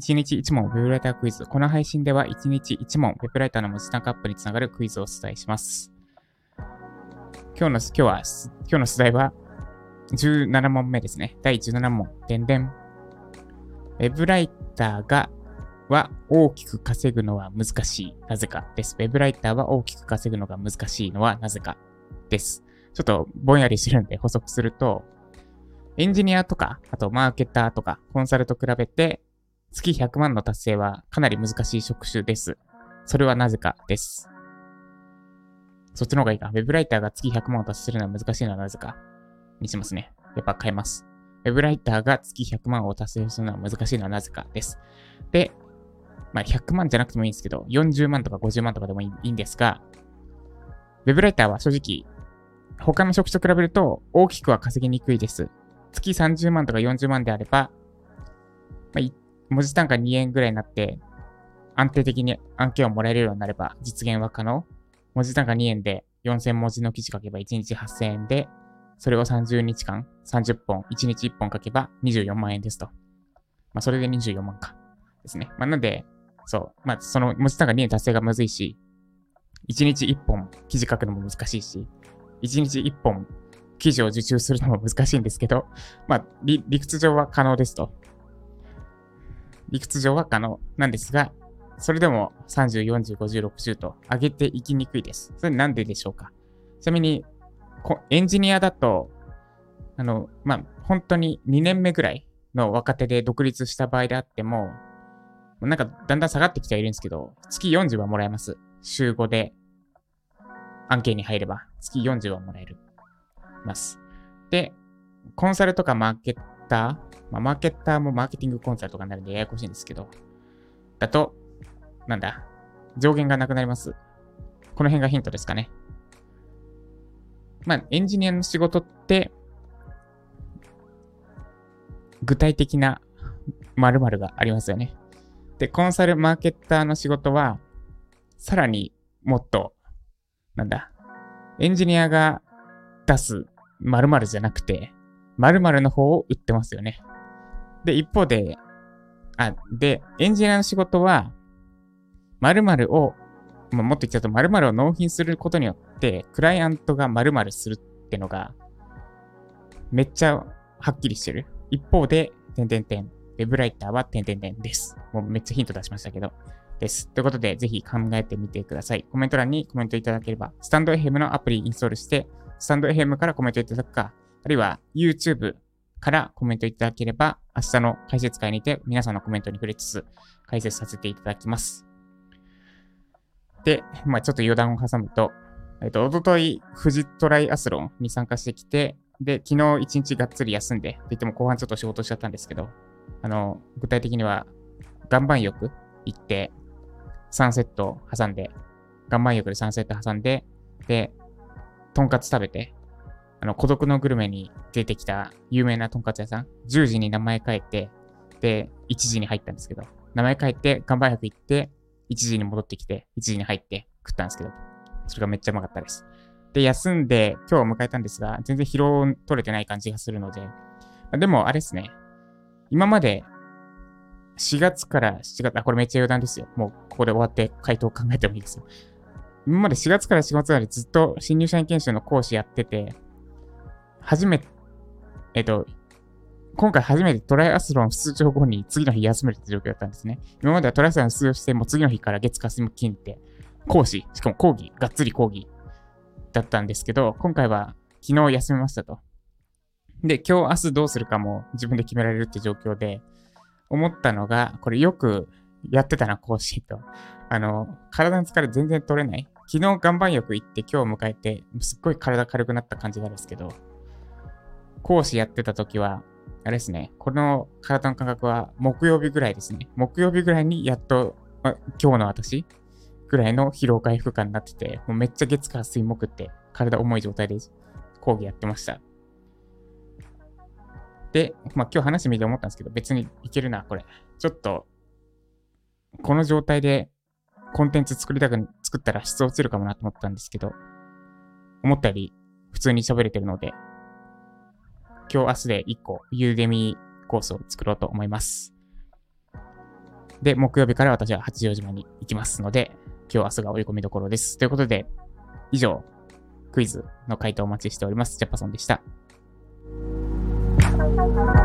1日1問ウェブライタークイズ。この配信では1日1問ウェブライターの文字単価アップにつながるクイズをお伝えします。今日の、今日は、今日の出題は17問目ですね。第17問。でんでん。ウェブライターがは大きく稼ぐのは難しい。なぜかです。ウェブライターは大きく稼ぐのが難しいのはなぜかです。ちょっとぼんやりしてるんで補足すると、エンジニアとか、あとマーケターとか、コンサルと比べて、月100万の達成はかなり難しい職種です。それはなぜかです。そっちの方がいいか。ウェブライターが月100万を達成するのは難しいのはなぜかにしますね。やっぱ変えます。ウェブライターが月100万を達成するのは難しいのはなぜかです。で、まあ、100万じゃなくてもいいんですけど、40万とか50万とかでもいいんですが、ウェブライターは正直、他の職種と比べると大きくは稼ぎにくいです。月30万とか40万であれば、まあ、文字単価2円ぐらいになって、安定的に案件をもらえるようになれば実現は可能。文字単価2円で4000文字の記事書けば1日8000円で、それを30日間、30本、1日1本書けば24万円ですと。まあ、それで24万か。ですね。まあ、なんで、そう。まあ、その文字単価2円達成がむずいし、1日1本記事書くのも難しいし、1日1本記事を受注するのも難しいんですけど、まあ、理屈上は可能ですと。理屈上は可能なんですが、それでも30、40、50、60と上げていきにくいです。それなんででしょうか？ちなみに、エンジニアだと、あの、まあ、本当に2年目ぐらいの若手で独立した場合であっても、なんかだんだん下がってきてはいるんですけど、月40はもらえます。週5で案件に入れば月40はもらえる。ます。で、コンサルとかマーケッター、まあ、マーケッターもマーケティングコンサルとかになるんでややこしいんですけど、だと、なんだ、上限がなくなります。この辺がヒントですかね。まあ、エンジニアの仕事って、具体的な〇〇がありますよね。で、コンサルマーケッターの仕事は、さらにもっと、なんだ、エンジニアが出す〇〇じゃなくて、〇〇の方を売ってますよね。で、一方で、あ、で、エンジニアの仕事は、〇〇を、まあ、もっと言っちゃうと〇〇を納品することによって、クライアントが〇〇するってのが、めっちゃはっきりしてる。一方で、てんてんてん、ウェブライターはてんてんてんです。もうめっちゃヒント出しましたけど。です。ということで、ぜひ考えてみてください。コメント欄にコメントいただければ、スタンド FM のアプリインストールして、スタンド FM からコメントいただくか、あるいは YouTube からコメントいただければ、明日の解説会にて皆さんのコメントに触れつつ解説させていただきます。で、まあちょっと余談を挟むと、えっと、おととい、富士トライアスロンに参加してきて、で、昨日一日がっつり休んで、って言っても後半ちょっと仕事しちゃったんですけど、あの、具体的には、岩盤浴行って、3セット挟んで、岩盤浴で3セット挟んで、で、とんかつ食べて、あの、孤独のグルメに出てきた有名なとんかつ屋さん、10時に名前変えて、で、1時に入ったんですけど、名前変えて、岩盤浴行って、1時に戻ってきて、1時に入って食ったんですけど、それがめっちゃうまかったです。で、休んで今日を迎えたんですが、全然疲労取れてない感じがするので、でもあれですね、今まで4月から7月、あ、これめっちゃ余談ですよ。もうここで終わって回答考えてもいいですよ。今まで4月から4月までずっと新入社員研修の講師やってて、初めて、えっと、今回初めてトライアスロン出場後に次の日休めるって状況だったんですね。今まではトライアスロン出場してもう次の日から月火水金って講師、しかも講義、がっつり講義だったんですけど、今回は昨日休みましたと。で、今日明日どうするかも自分で決められるって状況で、思ったのが、これよくやってたな、講師と。あの、体の疲れ全然取れない。昨日岩盤浴行って今日迎えて、すっごい体軽くなった感じがあるんですけど、講師やってた時は、あれですね、この体の感覚は木曜日ぐらいですね。木曜日ぐらいにやっと、ま、今日の私ぐらいの疲労回復感になってて、もうめっちゃ月から水木って体重い状態で講義やってました。で、まあ今日話してみて思ったんですけど、別にいけるな、これ。ちょっと、この状態でコンテンツ作りたく、作ったら質落ちるかもなと思ったんですけど、思ったより普通に喋れてるので、今日明日で1個、ユーデミコースを作ろうと思います。で、木曜日から私は八丈島に行きますので、今日明日が追い込みどころです。ということで、以上、クイズの回答お待ちしております。ジャパソンでした。Thank you.